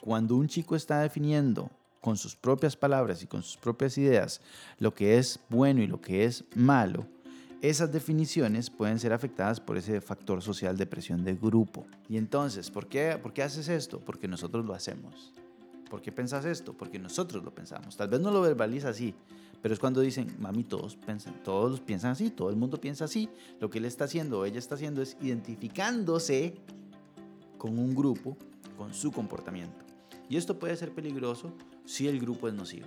cuando un chico está definiendo con sus propias palabras y con sus propias ideas lo que es bueno y lo que es malo, esas definiciones pueden ser afectadas por ese factor social de presión de grupo. Y entonces, ¿por qué, ¿por qué haces esto? Porque nosotros lo hacemos. ¿Por qué pensás esto? Porque nosotros lo pensamos. Tal vez no lo verbaliza así, pero es cuando dicen, mami, todos piensan, todos piensan así, todo el mundo piensa así. Lo que él está haciendo o ella está haciendo es identificándose con un grupo, con su comportamiento. Y esto puede ser peligroso si el grupo es nocivo.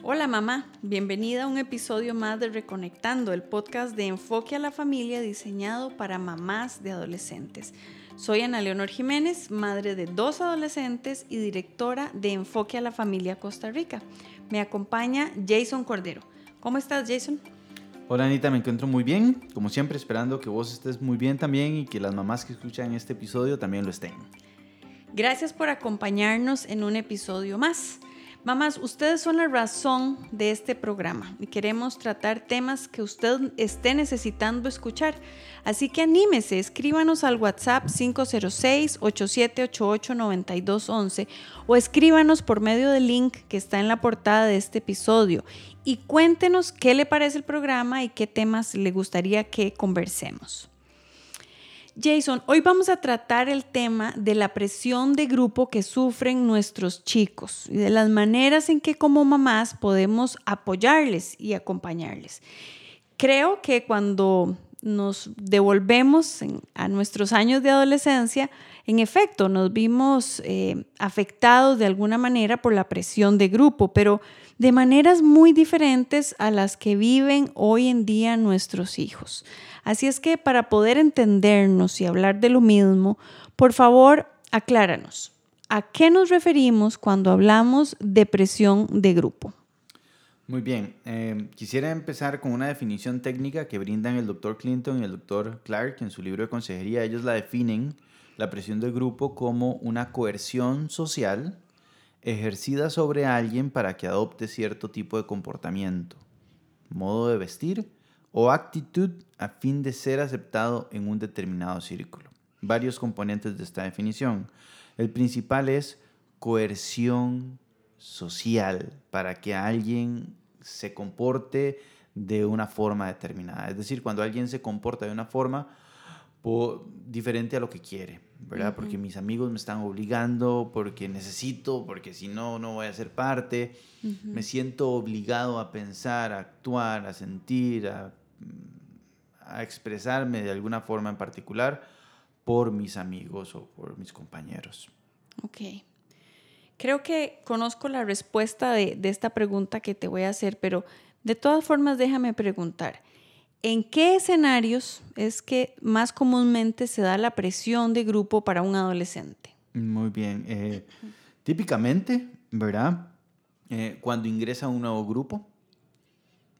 Hola mamá, bienvenida a un episodio más de Reconectando, el podcast de enfoque a la familia diseñado para mamás de adolescentes. Soy Ana Leonor Jiménez, madre de dos adolescentes y directora de Enfoque a la Familia Costa Rica. Me acompaña Jason Cordero. ¿Cómo estás, Jason? Hola Anita, me encuentro muy bien, como siempre esperando que vos estés muy bien también y que las mamás que escuchan este episodio también lo estén. Gracias por acompañarnos en un episodio más. Mamás, ustedes son la razón de este programa y queremos tratar temas que usted esté necesitando escuchar. Así que anímese, escríbanos al WhatsApp 506-8788-9211 o escríbanos por medio del link que está en la portada de este episodio y cuéntenos qué le parece el programa y qué temas le gustaría que conversemos. Jason, hoy vamos a tratar el tema de la presión de grupo que sufren nuestros chicos y de las maneras en que como mamás podemos apoyarles y acompañarles. Creo que cuando nos devolvemos a nuestros años de adolescencia, en efecto, nos vimos eh, afectados de alguna manera por la presión de grupo, pero de maneras muy diferentes a las que viven hoy en día nuestros hijos. Así es que para poder entendernos y hablar de lo mismo, por favor, acláranos. ¿A qué nos referimos cuando hablamos de presión de grupo? Muy bien, eh, quisiera empezar con una definición técnica que brindan el doctor Clinton y el doctor Clark en su libro de consejería. Ellos la definen, la presión de grupo, como una coerción social ejercida sobre alguien para que adopte cierto tipo de comportamiento, modo de vestir o actitud a fin de ser aceptado en un determinado círculo. Varios componentes de esta definición. El principal es coerción social para que alguien se comporte de una forma determinada. Es decir, cuando alguien se comporta de una forma diferente a lo que quiere, ¿verdad? Porque mis amigos me están obligando, porque necesito, porque si no, no voy a ser parte. Me siento obligado a pensar, a actuar, a sentir, a a expresarme de alguna forma en particular por mis amigos o por mis compañeros. Ok. Creo que conozco la respuesta de, de esta pregunta que te voy a hacer, pero de todas formas déjame preguntar. ¿En qué escenarios es que más comúnmente se da la presión de grupo para un adolescente? Muy bien. Eh, típicamente, ¿verdad? Eh, cuando ingresa a un nuevo grupo,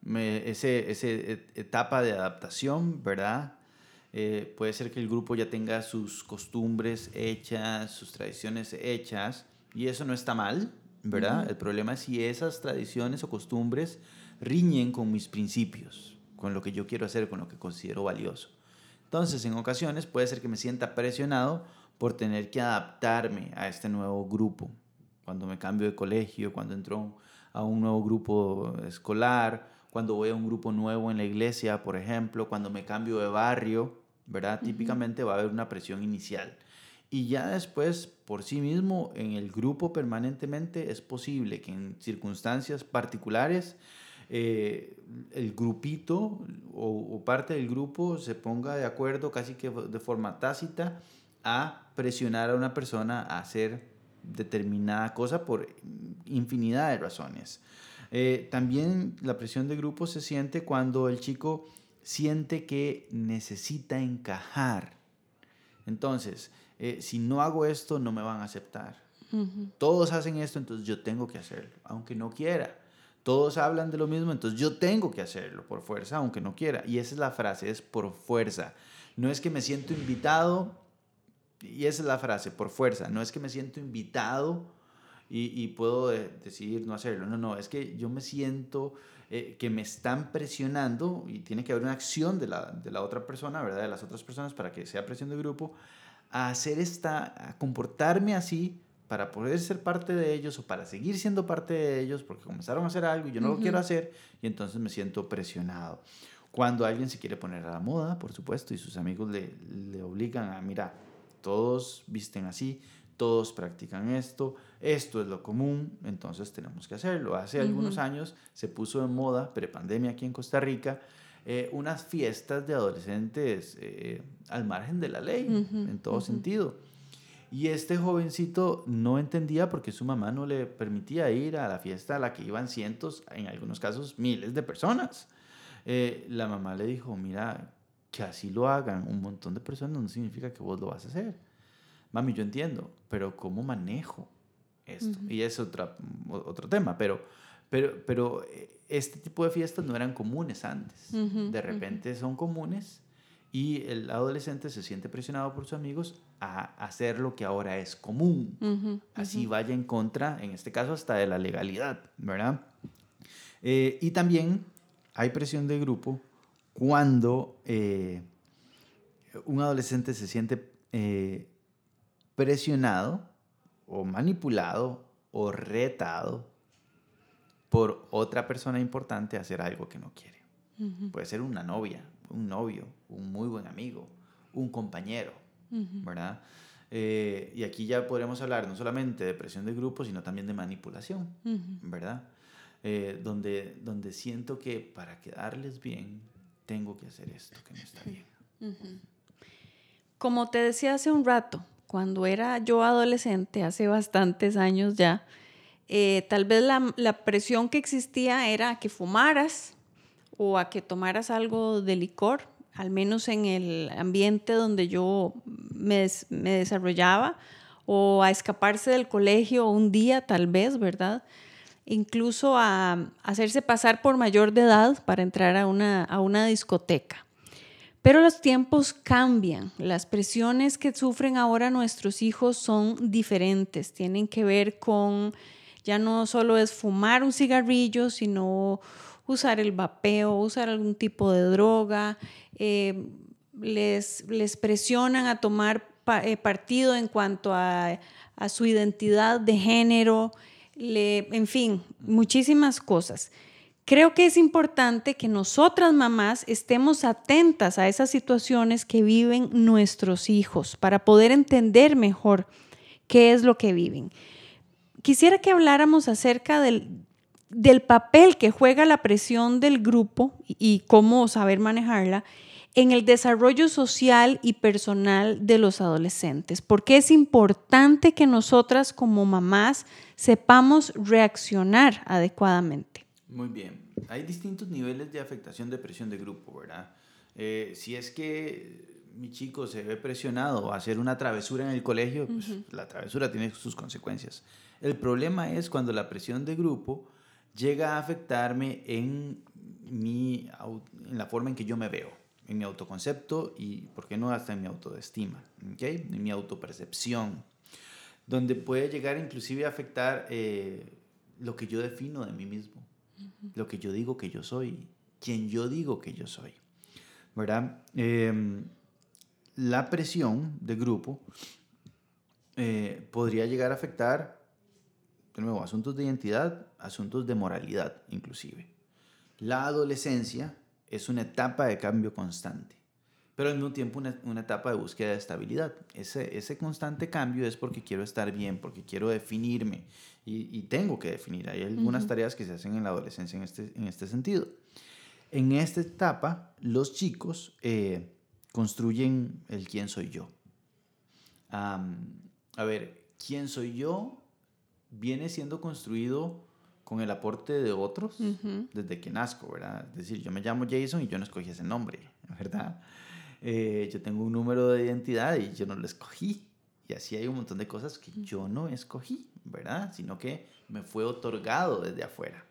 esa etapa de adaptación, ¿verdad? Eh, puede ser que el grupo ya tenga sus costumbres hechas, sus tradiciones hechas, y eso no está mal, ¿verdad? El problema es si esas tradiciones o costumbres riñen con mis principios, con lo que yo quiero hacer, con lo que considero valioso. Entonces, en ocasiones puede ser que me sienta presionado por tener que adaptarme a este nuevo grupo. Cuando me cambio de colegio, cuando entro a un nuevo grupo escolar, cuando voy a un grupo nuevo en la iglesia, por ejemplo, cuando me cambio de barrio, ¿verdad? Típicamente va a haber una presión inicial. Y ya después, por sí mismo, en el grupo permanentemente es posible que en circunstancias particulares eh, el grupito o, o, parte del grupo se ponga de acuerdo casi que de forma tácita a presionar a una persona a hacer determinada cosa por infinidad de razones. Eh, también la presión de grupo se siente cuando el chico siente que necesita encajar. Entonces, eh, si no hago esto, no me van a aceptar. Todos hacen esto, entonces yo tengo que hacerlo, aunque no quiera. Todos hablan de lo mismo, entonces yo tengo que hacerlo por fuerza, aunque no quiera. Y esa es la frase, es por fuerza. No es que me siento invitado, y esa es la frase, por fuerza. No es que me siento invitado y, puedo decidir no hacerlo. No, no, es que yo me siento eh, que me están presionando y tiene que haber una acción de la, de la otra persona, ¿verdad? De las otras personas para que sea presión de grupo a hacer esta, a comportarme así para poder ser parte de ellos o para seguir siendo parte de ellos porque comenzaron a hacer algo y yo no lo quiero hacer y entonces me siento presionado. Cuando alguien se quiere poner a la moda, por supuesto, y sus amigos le, le obligan a, mira, todos visten así, todos practican esto, esto es lo común, entonces tenemos que hacerlo. Hace algunos años se puso en moda, prepandemia aquí en Costa Rica, eh, unas fiestas de adolescentes eh, al margen de la ley, en todo sentido. Y este jovencito no entendía porque su mamá no le permitía ir a la fiesta a la que iban cientos, en algunos casos miles de personas. Eh, la mamá le dijo, mira, que así lo hagan un montón de personas no significa que vos lo vas a hacer. Mami, yo entiendo, pero ¿cómo manejo esto? Y es otra, otro tema, pero, pero, pero este tipo de fiestas no eran comunes antes. de repente son comunes y el adolescente se siente presionado por sus amigos a hacer lo que ahora es común. Así vaya en contra, en este caso, hasta de la legalidad, ¿verdad? Eh, y también hay presión de grupo cuando eh, un adolescente se siente eh, presionado o manipulado o retado por otra persona importante hacer algo que no quiere. Puede ser una novia, un novio, un muy buen amigo, un compañero, ¿verdad? Eh, y aquí ya podremos hablar no solamente de presión de grupo, sino también de manipulación, ¿verdad? Eh, donde, donde siento que para quedarles bien, tengo que hacer esto que no está bien. Como te decía hace un rato, cuando era yo adolescente, hace bastantes años ya, eh, tal vez la, la, presión que existía era que fumaras o a que tomaras algo de licor, al menos en el ambiente donde yo me, desarrollaba, o a escaparse del colegio un día tal vez, ¿verdad? Incluso a hacerse pasar por mayor de edad para entrar a una discoteca. Pero los tiempos cambian, las presiones que sufren ahora nuestros hijos son diferentes, tienen que ver con ya no solo es fumar un cigarrillo, sino usar el vapeo, usar algún tipo de droga. Eh, les, les, presionan a tomar eh, partido en cuanto a, su identidad de género, en fin, muchísimas cosas. Creo que es importante que nosotras mamás estemos atentas a esas situaciones que viven nuestros hijos para poder entender mejor qué es lo que viven quisiera que habláramos acerca del, papel que juega la presión del grupo y, cómo saber manejarla en el desarrollo social y personal de los adolescentes. Porque es importante que nosotras como mamás sepamos reaccionar adecuadamente. Muy bien. Hay distintos niveles de afectación de presión de grupo, ¿verdad? Eh, si es que mi chico se ve presionado a hacer una travesura en el colegio, pues la travesura tiene sus consecuencias. El problema es cuando la presión de grupo llega a afectarme en, mi, en la forma en que yo me veo, en mi autoconcepto y, ¿por qué no?, hasta en mi autoestima, ¿okay? en mi autopercepción, donde puede llegar inclusive a afectar eh, lo que yo defino de mí mismo, lo que yo digo que yo soy, quien yo digo que yo soy, ¿verdad? Em, la presión de grupo eh, podría llegar a afectar de nuevo, asuntos de identidad, asuntos de moralidad inclusive. La adolescencia es una etapa de cambio constante, pero al mismo tiempo una, etapa de búsqueda de estabilidad. Ese, ese constante cambio es porque quiero estar bien, porque quiero definirme y, tengo que definir. Hay algunas tareas que se hacen en la adolescencia en este, en este sentido. En esta etapa, los chicos eh, construyen el quién soy yo. a ver, ¿quién soy yo? Viene siendo construido con el aporte de otros desde que nazco, ¿verdad? Es decir, yo me llamo Jason y yo no escogí ese nombre, ¿verdad? Eh, yo tengo un número de identidad y yo no lo escogí. Y así hay un montón de cosas que yo no escogí, ¿verdad? Sino que me fue otorgado desde afuera.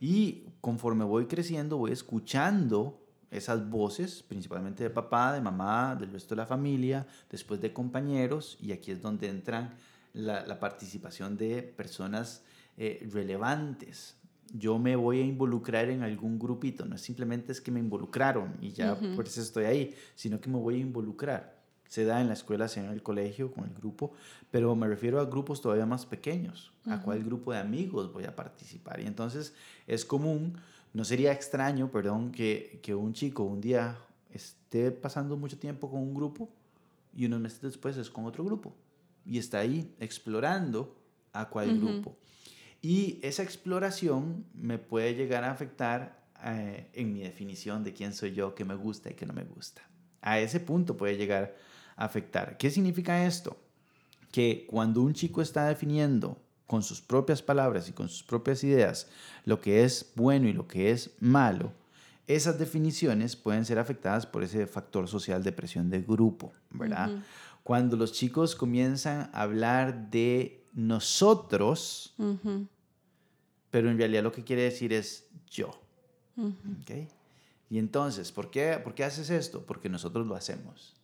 Y conforme voy creciendo, voy escuchando esas voces, principalmente de papá, de mamá, del resto de la familia, después de compañeros, y aquí es donde entran la, participación de personas eh, relevantes. Yo me voy a involucrar en algún grupito, no simplemente es que me involucraron y ya por eso estoy ahí, sino que me voy a involucrar. se da en la escuela, se da en el colegio, con el grupo, pero me refiero a grupos todavía más pequeños, a cuál grupo de amigos voy a participar. Y entonces es común, no sería extraño, perdón, que, que un chico un día esté pasando mucho tiempo con un grupo y unos meses después es con otro grupo y está ahí explorando a cuál grupo. Y esa exploración me puede llegar a afectar eh, en mi definición de quién soy yo, qué me gusta y qué no me gusta. A ese punto puede llegar a afectar. ¿Qué significa esto? Que cuando un chico está definiendo con sus propias palabras y con sus propias ideas lo que es bueno y lo que es malo, esas definiciones pueden ser afectadas por ese factor social de presión de grupo, ¿verdad? Cuando los chicos comienzan a hablar de nosotros, pero en realidad lo que quiere decir es yo. Y entonces, ¿por qué, ¿por qué haces esto? Porque nosotros lo hacemos.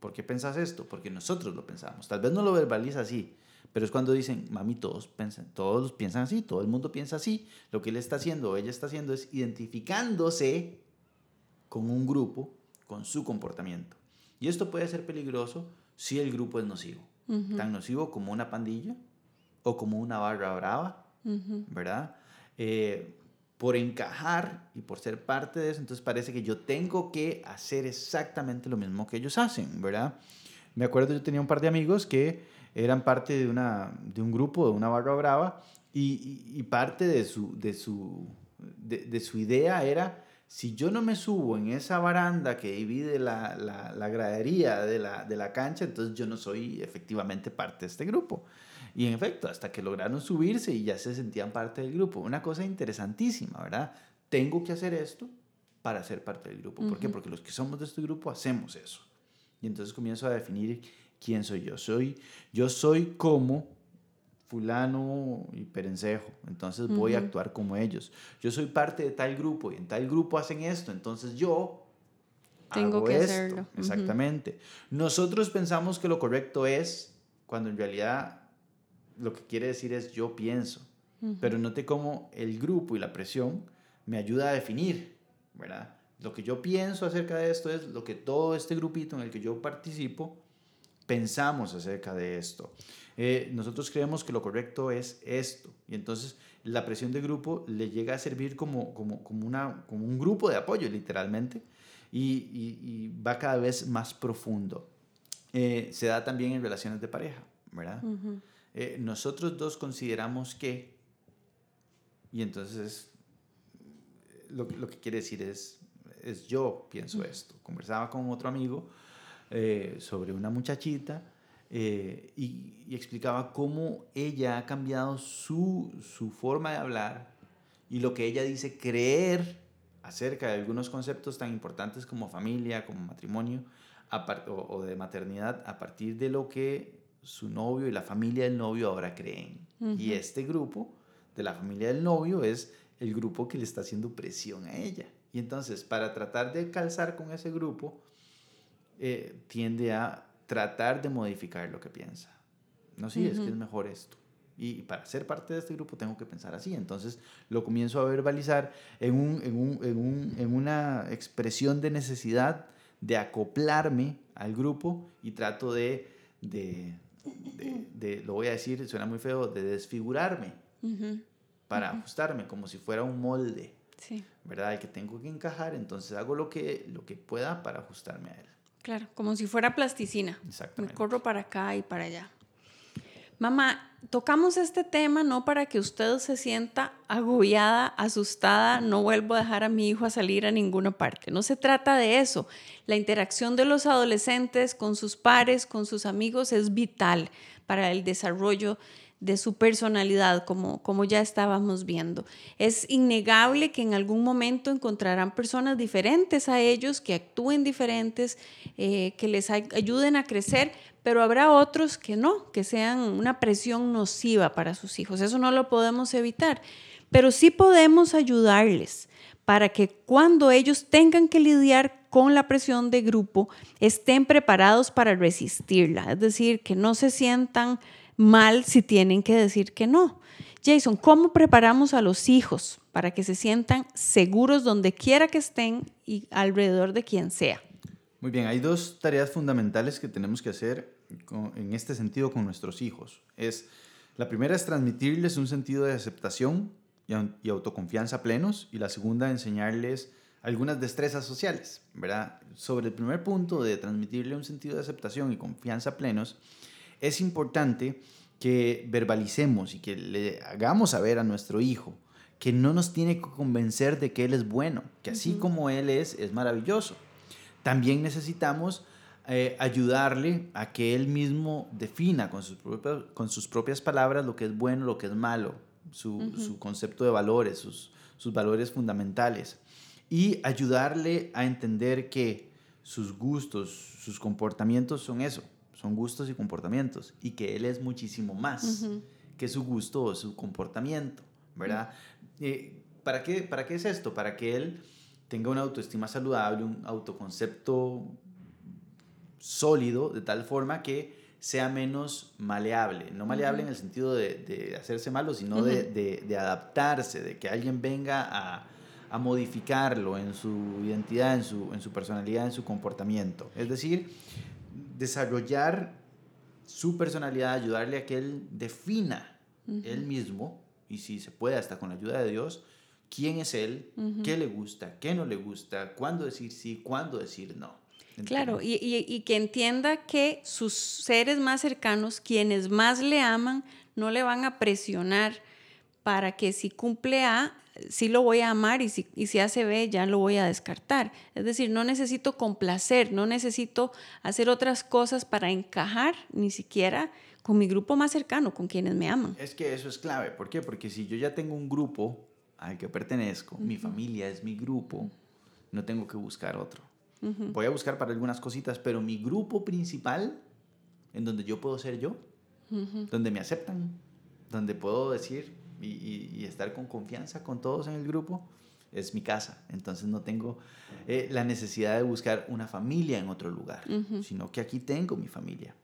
¿Por qué pensas esto? Porque nosotros lo pensamos. Tal vez no lo verbaliza así, pero es cuando dicen, mami, todos piensan, todos piensan así, todo el mundo piensa así. Lo que él está haciendo o ella está haciendo es identificándose con un grupo, con su comportamiento. Y esto puede ser peligroso si el grupo es nocivo. Tan nocivo como una pandilla o como una barra brava, ¿verdad? Eh, por encajar y por ser parte de eso, entonces parece que yo tengo que hacer exactamente lo mismo que ellos hacen, ¿verdad? Me acuerdo, yo tenía un par de amigos que eran parte de, una, de un grupo, de una barra brava, y, parte de su, de, su, de, su idea era, si yo no me subo en esa baranda que divide la, la, gradería de la, de la cancha, entonces yo no soy efectivamente parte de este grupo. Y en efecto, hasta que lograron subirse y ya se sentían parte del grupo. Una cosa interesantísima, ¿verdad? Tengo que hacer esto para ser parte del grupo. ¿Por qué? Porque los que somos de este grupo hacemos eso. Y entonces comienzo a definir quién soy yo. Soy, yo soy como fulano y perencejo, entonces voy a actuar como ellos. Yo soy parte de tal grupo y en tal grupo hacen esto, entonces yo tengo que esto. hacerlo. Exactamente. Nosotros pensamos que lo correcto es cuando en realidad lo que quiere decir es yo pienso, pero note cómo el grupo y la presión me ayuda a definir, ¿verdad? Lo que yo pienso acerca de esto es lo que todo este grupito en el que yo participo pensamos acerca de esto. Eh, nosotros creemos que lo correcto es esto. Y entonces la presión de grupo le llega a servir como, como, como, una, como un grupo de apoyo, literalmente, y, va cada vez más profundo. Eh, se da también en relaciones de pareja, ¿verdad? Eh, nosotros dos consideramos que, y entonces lo, lo que quiere decir es, es yo pienso esto. Conversaba con otro amigo eh, sobre una muchachita eh, y, explicaba cómo ella ha cambiado su, su, forma de hablar y lo que ella dice creer acerca de algunos conceptos tan importantes como familia, como matrimonio o, o, de maternidad a partir de lo que su novio y la familia del novio ahora creen. Y este grupo de la familia del novio es el grupo que le está haciendo presión a ella. Y entonces, para tratar de calzar con ese grupo, eh, tiende a tratar de modificar lo que piensa. No, sí, es que es mejor esto. Y para ser parte de este grupo tengo que pensar así. Entonces lo comienzo a verbalizar en, un, en, un, en, un, en una expresión de necesidad de acoplarme al grupo y trato de, de, de, lo voy a decir, suena muy feo, de desfigurarme para ajustarme como si fuera un molde. Sí. ¿Verdad? Y que tengo que encajar, entonces hago lo que, lo que pueda para ajustarme a él. Claro, como si fuera plasticina. Me corro para acá y para allá. Mamá, tocamos este tema no para que usted se sienta agobiada, asustada, no vuelvo a dejar a mi hijo a salir a ninguna parte. No se trata de eso. La interacción de los adolescentes con sus pares, con sus amigos es vital para el desarrollo de su personalidad, como, como ya estábamos viendo. Es innegable que en algún momento encontrarán personas diferentes a ellos, que actúen diferentes, eh, que les ayuden a crecer, pero habrá otros que no, que sean una presión nociva para sus hijos. Eso no lo podemos evitar, pero sí podemos ayudarles para que cuando ellos tengan que lidiar con la presión de grupo, estén preparados para resistirla, es decir, que no se sientan mal si tienen que decir que no. Jason, ¿cómo preparamos a los hijos para que se sientan seguros donde quiera que estén y alrededor de quien sea? Muy bien, hay dos tareas fundamentales que tenemos que hacer en este sentido con nuestros hijos. Es, la primera es transmitirles un sentido de aceptación y, autoconfianza plenos y la segunda enseñarles algunas destrezas sociales, ¿verdad? Sobre el primer punto de transmitirle un sentido de aceptación y confianza plenos, es importante que verbalicemos y que le hagamos saber a nuestro hijo que no nos tiene que convencer de que él es bueno, que así como él es, es maravilloso. También necesitamos eh, ayudarle a que él mismo defina con sus, propias, con sus propias palabras lo que es bueno, lo que es malo, su, su concepto de valores, sus, sus valores fundamentales. Y ayudarle a entender que sus gustos, sus comportamientos son eso, son gustos y comportamientos, y que él es muchísimo más que su gusto o su comportamiento, ¿verdad? Eh, ¿para, qué, ¿Para qué es esto? Para que él tenga una autoestima saludable, un autoconcepto sólido, de tal forma que sea menos maleable. No maleable en el sentido de, hacerse malo, sino de, adaptarse, de que alguien venga a, a, modificarlo en su identidad, en su, en su personalidad, en su comportamiento. Es decir, desarrollar su personalidad, ayudarle a que él defina él mismo, y si se puede hasta con la ayuda de Dios, quién es él, qué le gusta, qué no le gusta, cuándo decir sí, cuándo decir no. Claro, y, y, que entienda que sus seres más cercanos, quienes más le aman, no le van a presionar para que si cumple A, sí lo voy a amar y si, y si hace B, ya lo voy a descartar. Es decir, no necesito complacer, no necesito hacer otras cosas para encajar ni siquiera con mi grupo más cercano, con quienes me aman. Es que eso es clave. ¿Por qué? Porque si yo ya tengo un grupo al que pertenezco, mi familia es mi grupo, no tengo que buscar otro. Voy a buscar para algunas cositas, pero mi grupo principal, en donde yo puedo ser yo, donde me aceptan, donde puedo decir y, estar con confianza con todos en el grupo, es mi casa. Entonces no tengo eh, la necesidad de buscar una familia en otro lugar, sino que aquí tengo mi familia.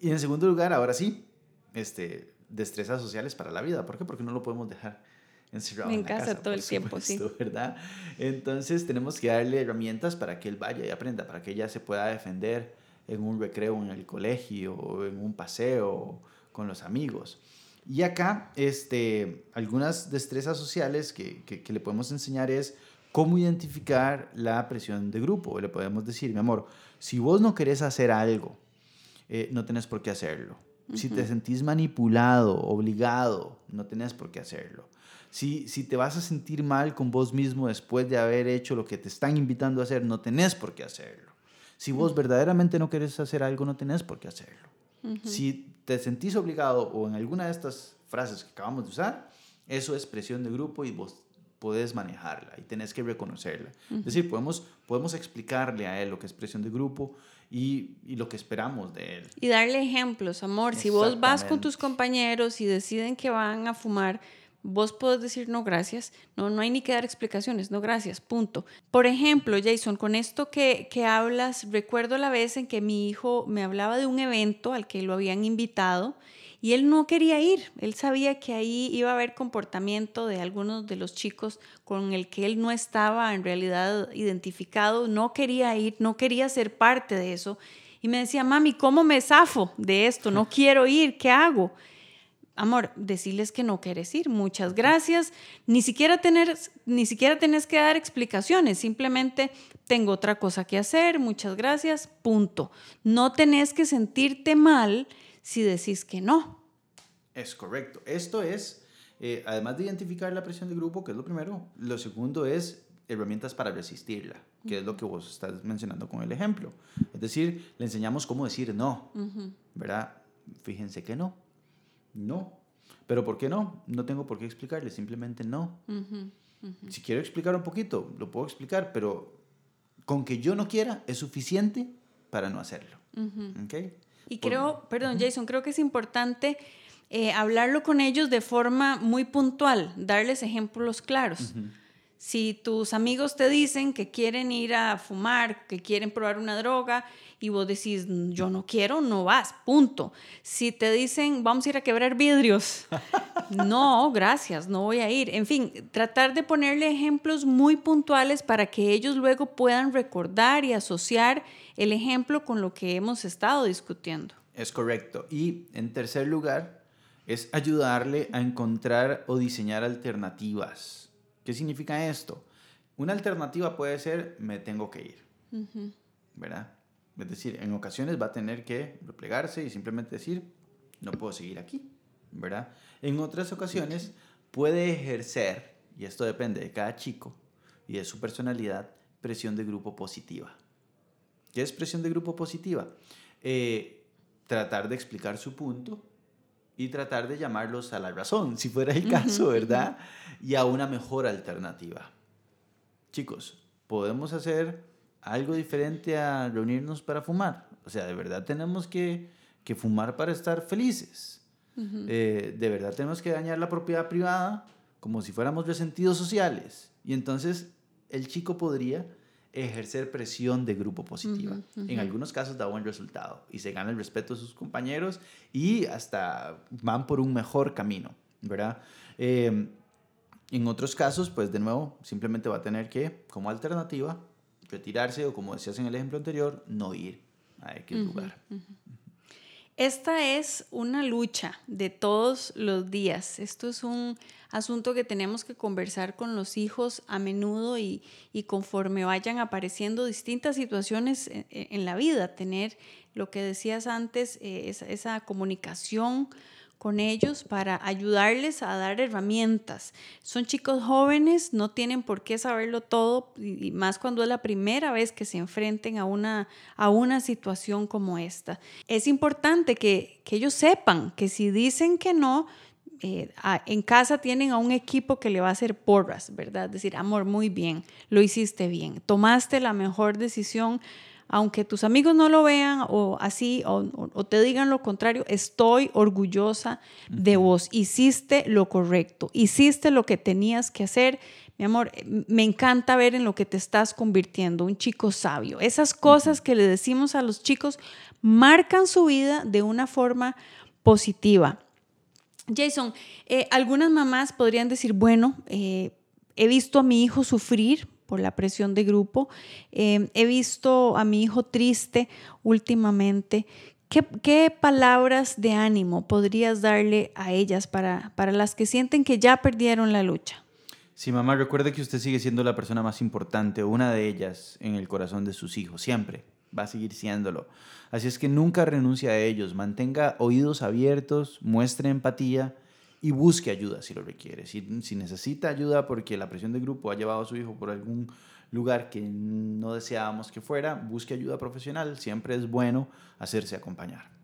Y en segundo lugar, ahora sí, este, destrezas sociales para la vida. ¿Por qué? Porque no lo podemos dejar en, casa, todo el tiempo, sí. ¿verdad? Entonces tenemos que darle herramientas para que él vaya y aprenda, para que ella se pueda defender en un recreo en el colegio o en un paseo con los amigos. Y acá, este, algunas destrezas sociales que, que, le podemos enseñar es cómo identificar la presión de grupo. Le podemos decir, mi amor, si vos no querés hacer algo, eh, no tenés por qué hacerlo. Si te sentís manipulado, obligado, no tenés por qué hacerlo. Si, si te vas a sentir mal con vos mismo después de haber hecho lo que te están invitando a hacer, no tenés por qué hacerlo. Si vos verdaderamente no querés hacer algo, no tenés por qué hacerlo. Si te sentís obligado o en alguna de estas frases que acabamos de usar, eso es presión de grupo y vos podés manejarla y tenés que reconocerla. Es decir, podemos, podemos explicarle a él lo que es presión de grupo y, y, lo que esperamos de él. Y darle ejemplos, amor. Si vos vas con tus compañeros y deciden que van a fumar, vos podés decir no gracias, no, no hay ni que dar explicaciones, no gracias, punto. Por ejemplo, Jason, con esto que, que hablas, recuerdo la vez en que mi hijo me hablaba de un evento al que lo habían invitado y él no quería ir, él sabía que ahí iba a haber comportamiento de algunos de los chicos con el que él no estaba en realidad identificado, no quería ir, no quería ser parte de eso. Y me decía, mami, ¿cómo me zafo de esto? No quiero ir, ¿qué hago? Amor, decirles que no quieres ir, muchas gracias, ni siquiera, tener, ni siquiera tenés que dar explicaciones, simplemente tengo otra cosa que hacer, muchas gracias, punto. No tenés que sentirte mal si decís que no. Es correcto. Esto es, eh, además de identificar la presión de grupo, que es lo primero, lo segundo es herramientas para resistirla, que es lo que vos estás mencionando con el ejemplo. Es decir, le enseñamos cómo decir no, ¿verdad? Fíjense que no no. Pero ¿por qué no? No tengo por qué explicarle, simplemente no. Si quiero explicar un poquito, lo puedo explicar, pero con que yo no quiera es suficiente para no hacerlo. Y creo, perdón Jason, creo que es importante eh, hablarlo con ellos de forma muy puntual, darles ejemplos claros. Si tus amigos te dicen que quieren ir a fumar, que quieren probar una droga y vos decís, yo no quiero, no vas, punto. Si te dicen, vamos a ir a quebrar vidrios, no, gracias, no voy a ir. En fin, tratar de ponerle ejemplos muy puntuales para que ellos luego puedan recordar y asociar el ejemplo con lo que hemos estado discutiendo. Es correcto. Y en tercer lugar, es ayudarle a encontrar o diseñar alternativas. ¿Qué significa esto? Una alternativa puede ser me tengo que ir, ¿verdad? Es decir, en ocasiones va a tener que replegarse y simplemente decir no puedo seguir aquí, ¿verdad? En otras ocasiones puede ejercer, y esto depende de cada chico y de su personalidad, presión de grupo positiva. ¿Qué es presión de grupo positiva? Eh, tratar de explicar su punto y tratar de llamarlos a la razón, si fuera el caso, ¿verdad? Y a una mejor alternativa. Chicos, ¿podemos hacer algo diferente a reunirnos para fumar? O sea, ¿de verdad tenemos que, que fumar para estar felices? Eh, ¿De verdad tenemos que dañar la propiedad privada como si fuéramos resentidos sociales? Y entonces el chico podría ejercer presión de grupo positiva. En algunos casos da buen resultado y se gana el respeto de sus compañeros y hasta van por un mejor camino, ¿verdad? Eh, en otros casos, pues de nuevo, simplemente va a tener que, como alternativa, retirarse o como decías en el ejemplo anterior, no ir a X lugar. Esta es una lucha de todos los días. Esto es un asunto que tenemos que conversar con los hijos a menudo y, conforme vayan apareciendo distintas situaciones en, la vida, tener lo que decías antes, eh, esa comunicación con ellos para ayudarles a dar herramientas. Son chicos jóvenes, no tienen por qué saberlo todo, y más cuando es la primera vez que se enfrenten a una, a una situación como esta. Es importante que, que ellos sepan que si dicen que no, eh, en casa tienen a un equipo que le va a hacer porras, ¿verdad? Decir, amor, muy bien, lo hiciste bien, tomaste la mejor decisión aunque tus amigos no lo vean o así, o, te digan lo contrario, estoy orgullosa de vos. Hiciste lo correcto, hiciste lo que tenías que hacer. Mi amor, me encanta ver en lo que te estás convirtiendo, un chico sabio. Esas cosas que le decimos a los chicos marcan su vida de una forma positiva. Jason, eh, algunas mamás podrían decir, bueno, eh, he visto a mi hijo sufrir por la presión de grupo. Em, he visto a mi hijo triste últimamente. ¿Qué, palabras de ánimo podrías darle a ellas para, para las que sienten que ya perdieron la lucha? Sí, mamá, recuerde que usted sigue siendo la persona más importante, una de ellas en el corazón de sus hijos, siempre va a seguir siéndolo. Así es que nunca renuncie a ellos, mantenga oídos abiertos, muestre empatía y busque ayuda si lo requiere. Si, si, necesita ayuda porque la presión del grupo ha llevado a su hijo por algún lugar que no deseábamos que fuera, busque ayuda profesional. Siempre es bueno hacerse acompañar.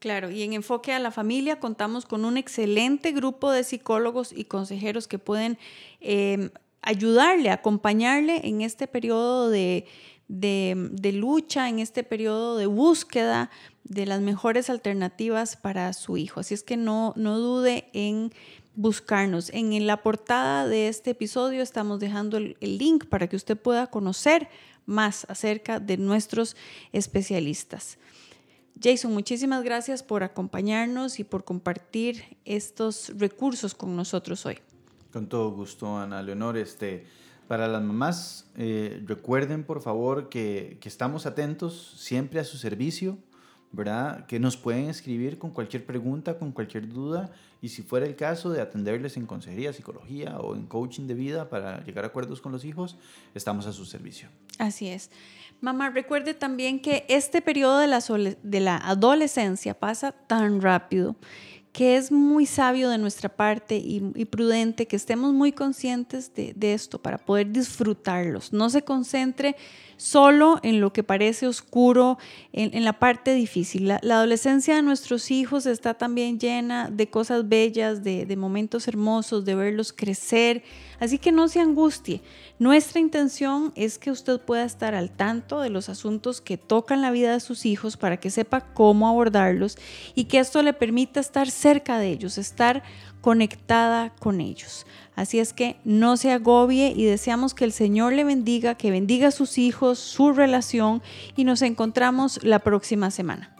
Claro, y en Enfoque a la Familia contamos con un excelente grupo de psicólogos y consejeros que pueden eh, ayudarle, acompañarle en este periodo de, de, lucha, en este periodo de búsqueda de las mejores alternativas para su hijo. Así es que no, no dude en buscarnos. En la portada de este episodio estamos dejando el, link para que usted pueda conocer más acerca de nuestros especialistas. Jason, muchísimas gracias por acompañarnos y por compartir estos recursos con nosotros hoy. Con todo gusto, Ana Leonor. Este, para las mamás, eh, recuerden por favor que, que, estamos atentos siempre a su servicio, ¿verdad? Que nos pueden escribir con cualquier pregunta, con cualquier duda y si fuera el caso de atenderles en consejería, psicología o en coaching de vida para llegar a acuerdos con los hijos, estamos a su servicio. Así es. Mamá, recuerde también que este periodo de la, de la adolescencia pasa tan rápido que es muy sabio de nuestra parte y, prudente que estemos muy conscientes de, esto para poder disfrutarlos. No se concentre solo en lo que parece oscuro, en, la parte difícil. La, adolescencia de nuestros hijos está también llena de cosas bellas, de, momentos hermosos, de verlos crecer. Así que no se angustie. Nuestra intención es que usted pueda estar al tanto de los asuntos que tocan la vida de sus hijos para que sepa cómo abordarlos y que esto le permita estar cerca de ellos, estar conectada con ellos. Así es que no se agobie y deseamos que el Señor le bendiga, que bendiga a sus hijos, su relación y nos encontramos la próxima semana.